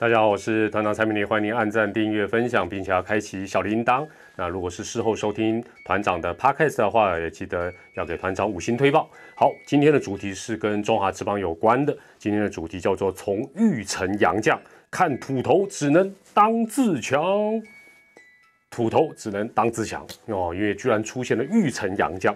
大家好，我是团长蔡明礼，欢迎您按赞、订阅、分享，并且要开启小铃铛。那如果是事后收听团长的 podcast 的话，也记得要给团长五星推报。好，今天的主题是跟中华之邦有关的，今天的主题叫做“从玉成杨将看土头，只能当自强”。土头只能当自强哦，因为居然出现了玉成杨将，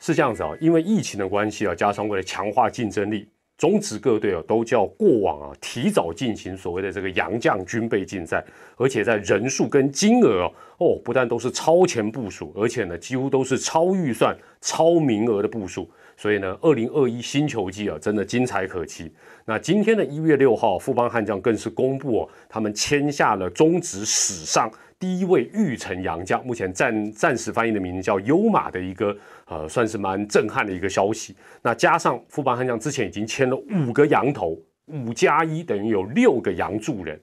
是这样子啊，因为疫情的关系啊，加上为了强化竞争力。中职各队啊，都叫过往啊，提早进行所谓的这个洋将军备竞赛，而且在人数跟金额哦，不但都是超前部署，而且呢，几乎都是超预算、超名额的部署。所以呢，二零二一新球季啊，真的精彩可期。那今天的一月六号，富邦悍将更是公布哦，他们签下了中职史上。第一位玉城洋将，目前暂暂时翻译的名字叫优马的一个，呃，算是蛮震撼的一个消息。那加上富邦悍将之前已经签了五个羊头，五加一等于有六个洋助人。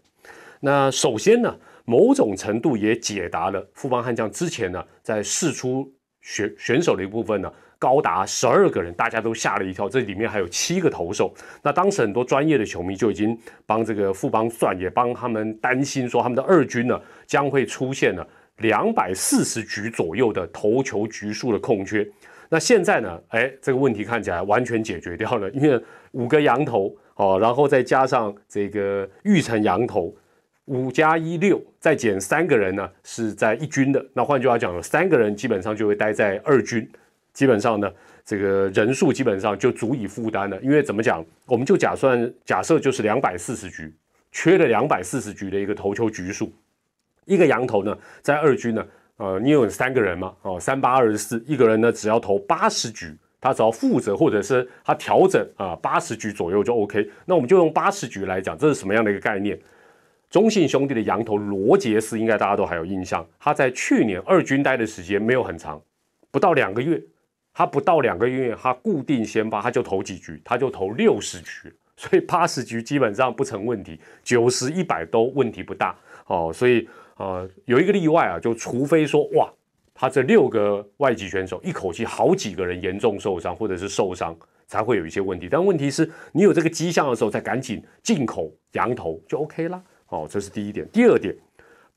那首先呢，某种程度也解答了富邦悍将之前呢在试出选选手的一部分呢。高达十二个人，大家都吓了一跳。这里面还有七个投手。那当时很多专业的球迷就已经帮这个富邦算，也帮他们担心说，他们的二军呢将会出现了两百四十局左右的投球局数的空缺。那现在呢，哎，这个问题看起来完全解决掉了，因为五个羊头哦，然后再加上这个玉成羊头，五加一六，再减三个人呢是在一军的。那换句话讲，三个人基本上就会待在二军。基本上呢，这个人数基本上就足以负担了。因为怎么讲，我们就假算假设就是两百四十局，缺了两百四十局的一个投球局数。一个羊头呢，在二军呢，呃，你有三个人嘛，哦，三八二十四，一个人呢只要投八十局，他只要负责或者是他调整啊，八十局左右就 OK。那我们就用八十局来讲，这是什么样的一个概念？中信兄弟的羊头罗杰斯，应该大家都还有印象，他在去年二军待的时间没有很长，不到两个月。他不到两个月，他固定先发，他就投几局，他就投六十局，所以八十局基本上不成问题，九十一百都问题不大哦。所以呃，有一个例外啊，就除非说哇，他这六个外籍选手一口气好几个人严重受伤或者是受伤，才会有一些问题。但问题是你有这个迹象的时候，再赶紧进口羊头就 OK 啦。哦，这是第一点。第二点。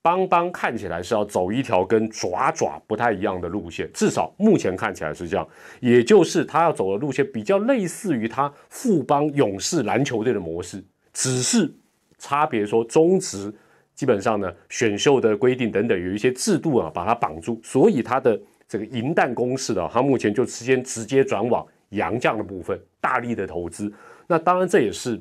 邦邦看起来是要走一条跟爪爪不太一样的路线，至少目前看起来是这样。也就是他要走的路线比较类似于他富邦勇士篮球队的模式，只是差别说中职基本上呢选秀的规定等等有一些制度啊把它绑住，所以他的这个银弹公式的他目前就直接直接转往洋将的部分大力的投资。那当然这也是。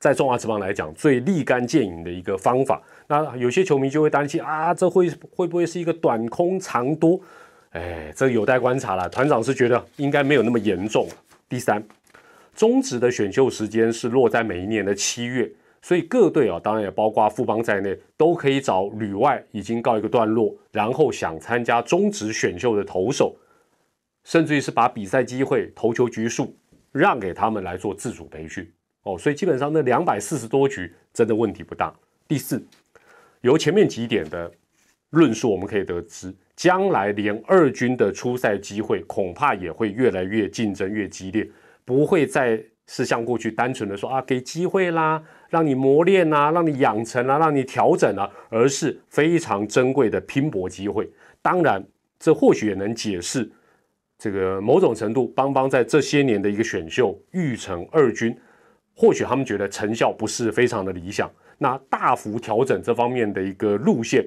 在中华职棒来讲，最立竿见影的一个方法。那有些球迷就会担心啊，这会会不会是一个短空长多？哎，这有待观察了。团长是觉得应该没有那么严重。第三，中职的选秀时间是落在每一年的七月，所以各队啊，当然也包括富邦在内，都可以找旅外已经告一个段落，然后想参加中职选秀的投手，甚至于是把比赛机会、投球局数让给他们来做自主培训。哦，所以基本上那两百四十多局真的问题不大。第四，由前面几点的论述，我们可以得知，将来连二军的出赛机会恐怕也会越来越竞争越激烈，不会再是像过去单纯的说啊给机会啦，让你磨练啊，让你养成啊，让你调整啊，而是非常珍贵的拼搏机会。当然，这或许也能解释这个某种程度邦邦在这些年的一个选秀育成二军。或许他们觉得成效不是非常的理想，那大幅调整这方面的一个路线，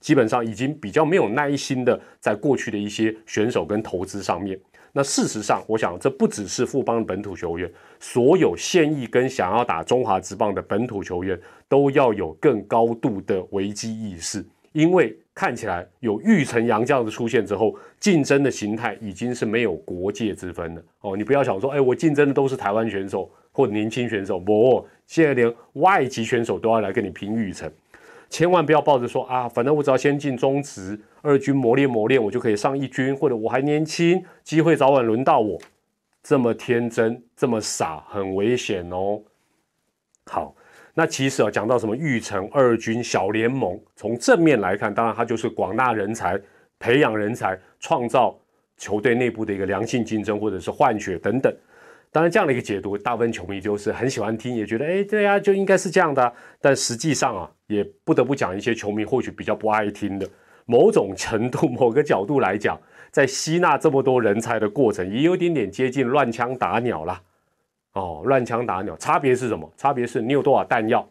基本上已经比较没有耐心的在过去的一些选手跟投资上面。那事实上，我想这不只是富邦本土球员，所有现役跟想要打中华职棒的本土球员都要有更高度的危机意识，因为看起来有玉成洋将的出现之后，竞争的形态已经是没有国界之分了。哦，你不要想说，哎，我竞争的都是台湾选手。或年轻选手，不，现在连外籍选手都要来跟你拼育成，千万不要抱着说啊，反正我只要先进中职二军磨练磨练，我就可以上一军，或者我还年轻，机会早晚轮到我，这么天真，这么傻，很危险哦。好，那其实啊，讲到什么育成二军小联盟，从正面来看，当然它就是广纳人才、培养人才、创造球队内部的一个良性竞争，或者是换血等等。当然，这样的一个解读，大部分球迷就是很喜欢听，也觉得哎，对呀，就应该是这样的。但实际上啊，也不得不讲一些球迷或许比较不爱听的。某种程度、某个角度来讲，在吸纳这么多人才的过程，也有点点接近乱枪打鸟啦。哦，乱枪打鸟，差别是什么？差别是你有多少弹药？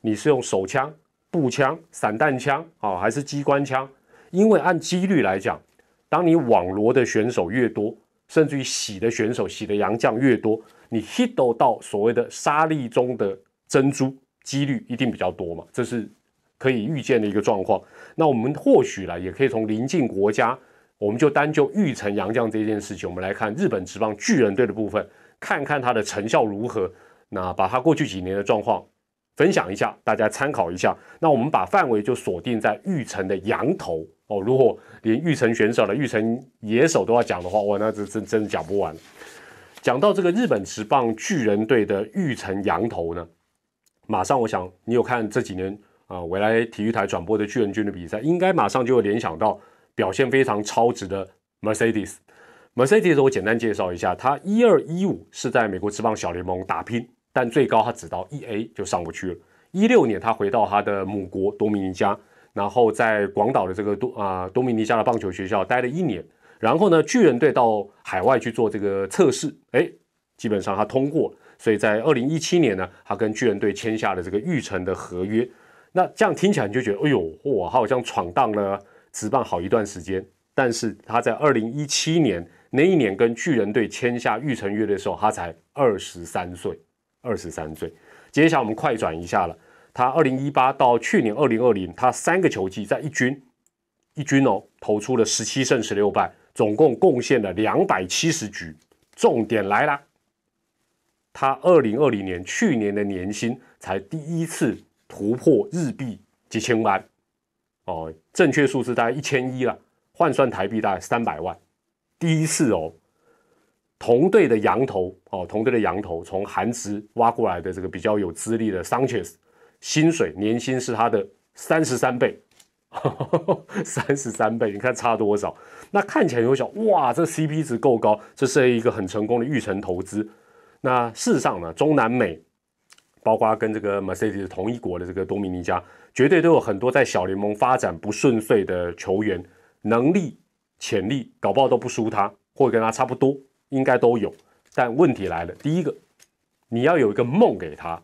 你是用手枪、步枪、散弹枪啊，还是机关枪？因为按几率来讲，当你网罗的选手越多。甚至于洗的选手、洗的洋将越多，你 hit 到所谓的沙粒中的珍珠几率一定比较多嘛？这是可以预见的一个状况。那我们或许呢，也可以从邻近国家，我们就单就玉成洋将这件事情，我们来看日本职棒巨人队的部分，看看它的成效如何。那把它过去几年的状况分享一下，大家参考一下。那我们把范围就锁定在玉成的羊头。哦，如果连玉成选手的玉成野手都要讲的话，哇，那这真真的讲不完。讲到这个日本职棒巨人队的玉成羊头呢，马上我想你有看这几年啊，未来体育台转播的巨人军的比赛，应该马上就会联想到表现非常超值的 Mercedes。Mercedes 我简单介绍一下，他一二一五是在美国职棒小联盟打拼，但最高他只到一 A 就上不去了。一六年他回到他的母国多米尼加。然后在广岛的这个多啊多米尼加的棒球学校待了一年，然后呢巨人队到海外去做这个测试，哎，基本上他通过，所以在二零一七年呢，他跟巨人队签下了这个玉成的合约。那这样听起来你就觉得，哎呦，哇，他好像闯荡了职棒好一段时间。但是他在二零一七年那一年跟巨人队签下玉成约的时候，他才二十三岁，二十三岁。接下来我们快转一下了。他二零一八到去年二零二零，他三个球季在一军，一军哦投出了十七胜十六败，总共贡献了两百七十局。重点来了，他二零二零年去年的年薪才第一次突破日币几千万，哦，正确数字大概一千一了，换算台币大概三百万，第一次哦。同队的羊头哦，同队的羊头从韩职挖过来的这个比较有资历的 Sanchez。薪水年薪是他的三十三倍，三十三倍，你看差多少？那看起来会想，哇，这 CP 值够高，这是一个很成功的育成投资。那事实上呢，中南美，包括跟这个 Mercedes 同一国的这个多米尼加，绝对都有很多在小联盟发展不顺遂的球员，能力、潜力，搞不好都不输他，或者跟他差不多，应该都有。但问题来了，第一个，你要有一个梦给他。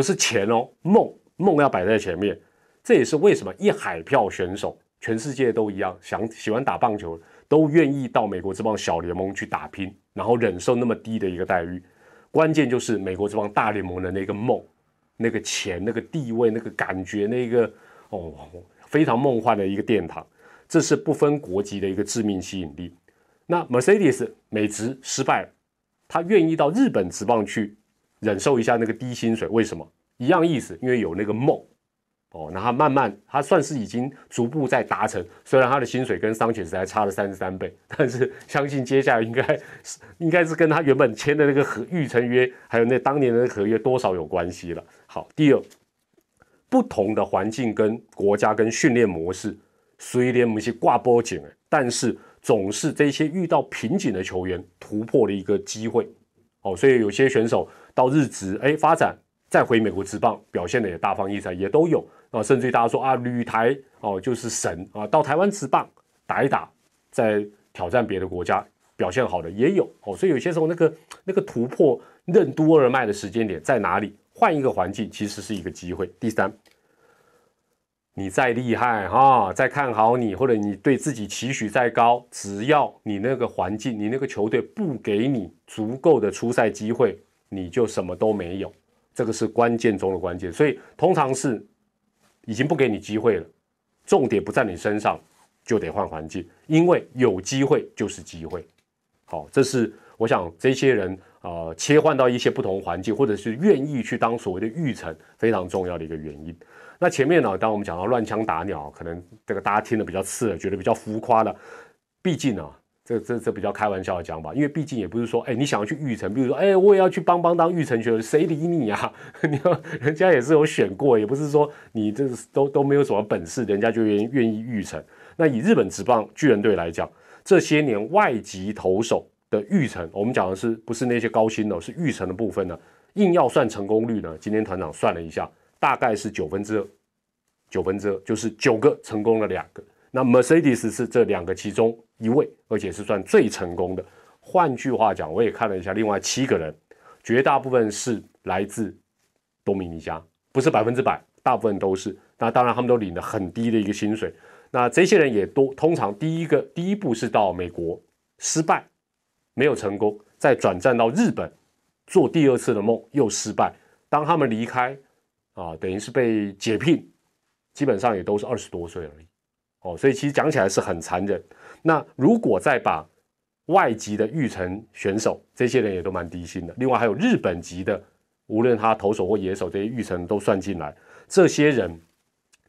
不是钱哦，梦梦要摆在前面，这也是为什么一海票选手，全世界都一样，想喜欢打棒球，都愿意到美国这帮小联盟去打拼，然后忍受那么低的一个待遇。关键就是美国这帮大联盟的那个梦，那个钱，那个地位，那个感觉，那个哦，非常梦幻的一个殿堂，这是不分国籍的一个致命吸引力。那 Mercedes 美职失败了，他愿意到日本职棒去。忍受一下那个低薪水，为什么？一样意思，因为有那个梦哦。那他慢慢，他算是已经逐步在达成。虽然他的薪水跟桑切斯还差了三十三倍，但是相信接下来应该是应该是跟他原本签的那个合预成约，还有那当年的合约多少有关系了。好，第二，不同的环境跟国家跟训练模式，虽然某些挂波景，但是总是这些遇到瓶颈的球员突破的一个机会哦。所以有些选手。到日职哎发展，再回美国职棒表现的也大放异彩，也都有啊，甚至于大家说啊，旅台哦就是神啊，到台湾职棒打一打，在挑战别的国家表现好的也有哦，所以有些时候那个那个突破任督二脉的时间点在哪里？换一个环境其实是一个机会。第三，你再厉害哈，再看好你，或者你对自己期许再高，只要你那个环境，你那个球队不给你足够的出赛机会。你就什么都没有，这个是关键中的关键，所以通常是已经不给你机会了，重点不在你身上，就得换环境，因为有机会就是机会。好，这是我想这些人啊切换到一些不同环境，或者是愿意去当所谓的育成非常重要的一个原因。那前面呢，当我们讲到乱枪打鸟，可能这个大家听的比较刺耳，觉得比较浮夸了，毕竟啊。这这这比较开玩笑的讲法，因为毕竟也不是说，哎，你想要去育成，比如说，哎，我也要去帮帮当育成选手，谁理你呀？你要人家也是有选过，也不是说你这都都没有什么本事，人家就愿愿意育成。那以日本职棒巨人队来讲，这些年外籍投手的育成，我们讲的是不是那些高薪的，是育成的部分呢？硬要算成功率呢？今天团长算了一下，大概是九分之二，九分之二就是九个成功了两个。那 Mercedes 是这两个其中一位，而且是算最成功的。换句话讲，我也看了一下，另外七个人，绝大部分是来自多米尼加，不是百分之百，大部分都是。那当然，他们都领了很低的一个薪水。那这些人也都通常第一个第一步是到美国失败，没有成功，再转战到日本做第二次的梦又失败。当他们离开啊，等于是被解聘，基本上也都是二十多岁而已。哦，所以其实讲起来是很残忍。那如果再把外籍的育成选手，这些人也都蛮低薪的。另外还有日本籍的，无论他投手或野手，这些育成都算进来，这些人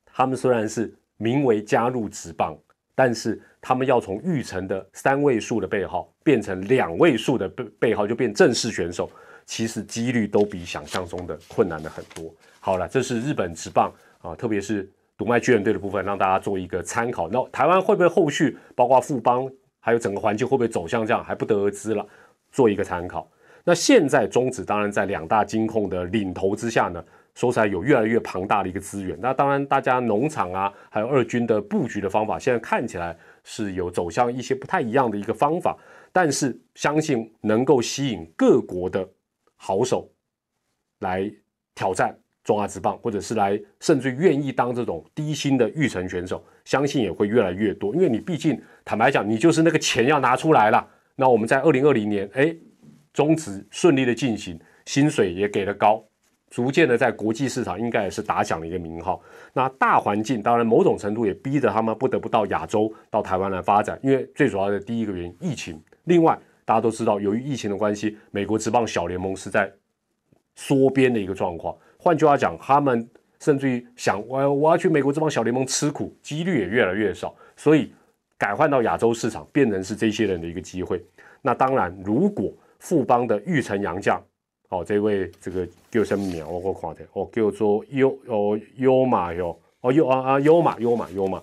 他们虽然是。名为加入职棒，但是他们要从玉成的三位数的背号变成两位数的背背号，就变正式选手，其实几率都比想象中的困难的很多。好了，这是日本职棒啊，特别是独卖巨人队的部分，让大家做一个参考。那台湾会不会后续包括富邦，还有整个环境会不会走向这样，还不得而知了，做一个参考。那现在中职当然在两大金控的领头之下呢。说起来有越来越庞大的一个资源，那当然大家农场啊，还有二军的布局的方法，现在看起来是有走向一些不太一样的一个方法，但是相信能够吸引各国的好手来挑战中华职棒，或者是来甚至愿意当这种低薪的育成选手，相信也会越来越多。因为你毕竟坦白讲，你就是那个钱要拿出来了。那我们在二零二零年，哎，中职顺利的进行，薪水也给的高。逐渐的在国际市场应该也是打响了一个名号。那大环境当然某种程度也逼着他们不得不到亚洲、到台湾来发展，因为最主要的第一个原因疫情。另外大家都知道，由于疫情的关系，美国职棒小联盟是在缩编的一个状况。换句话讲，他们甚至于想我我要去美国这帮小联盟吃苦，几率也越来越少。所以改换到亚洲市场，变成是这些人的一个机会。那当然，如果富邦的玉成洋将。哦，这位这个叫什么名？我我看的哦，叫做优哦优马哟哦优啊啊优马优马优马。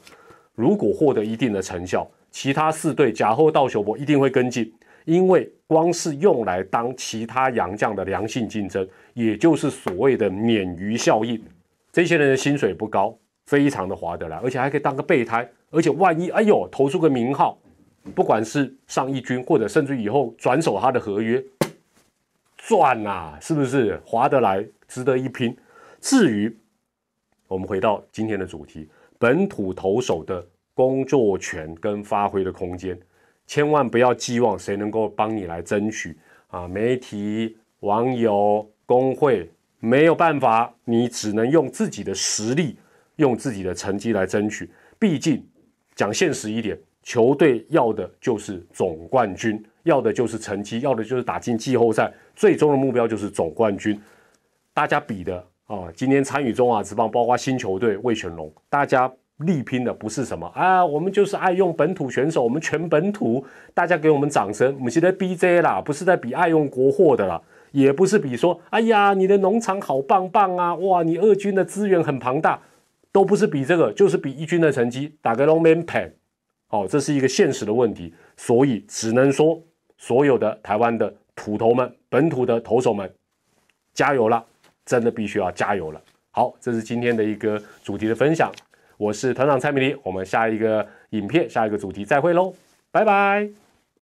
如果获得一定的成效，其他四队假后到修博一定会跟进，因为光是用来当其他洋将的良性竞争，也就是所谓的鲶鱼效应。这些人的薪水不高，非常的划得来，而且还可以当个备胎。而且万一哎呦投出个名号，不管是上一军或者甚至以后转手他的合约。赚呐，是不是划得来，值得一拼？至于我们回到今天的主题，本土投手的工作权跟发挥的空间，千万不要寄望谁能够帮你来争取啊！媒体、网友、工会没有办法，你只能用自己的实力，用自己的成绩来争取。毕竟讲现实一点，球队要的就是总冠军。要的就是成绩，要的就是打进季后赛，最终的目标就是总冠军。大家比的啊，今天参与中华职棒，包括新球队魏全龙，大家力拼的不是什么啊，我们就是爱用本土选手，我们全本土，大家给我们掌声。我们现在 BJ 啦，不是在比爱用国货的啦，也不是比说，哎呀，你的农场好棒棒啊，哇，你二军的资源很庞大，都不是比这个，就是比一军的成绩，打个 long man pen。哦，这是一个现实的问题，所以只能说。所有的台湾的土头们、本土的投手们，加油了！真的必须要加油了。好，这是今天的一个主题的分享。我是团长蔡明黎，我们下一个影片、下一个主题再会喽，拜拜。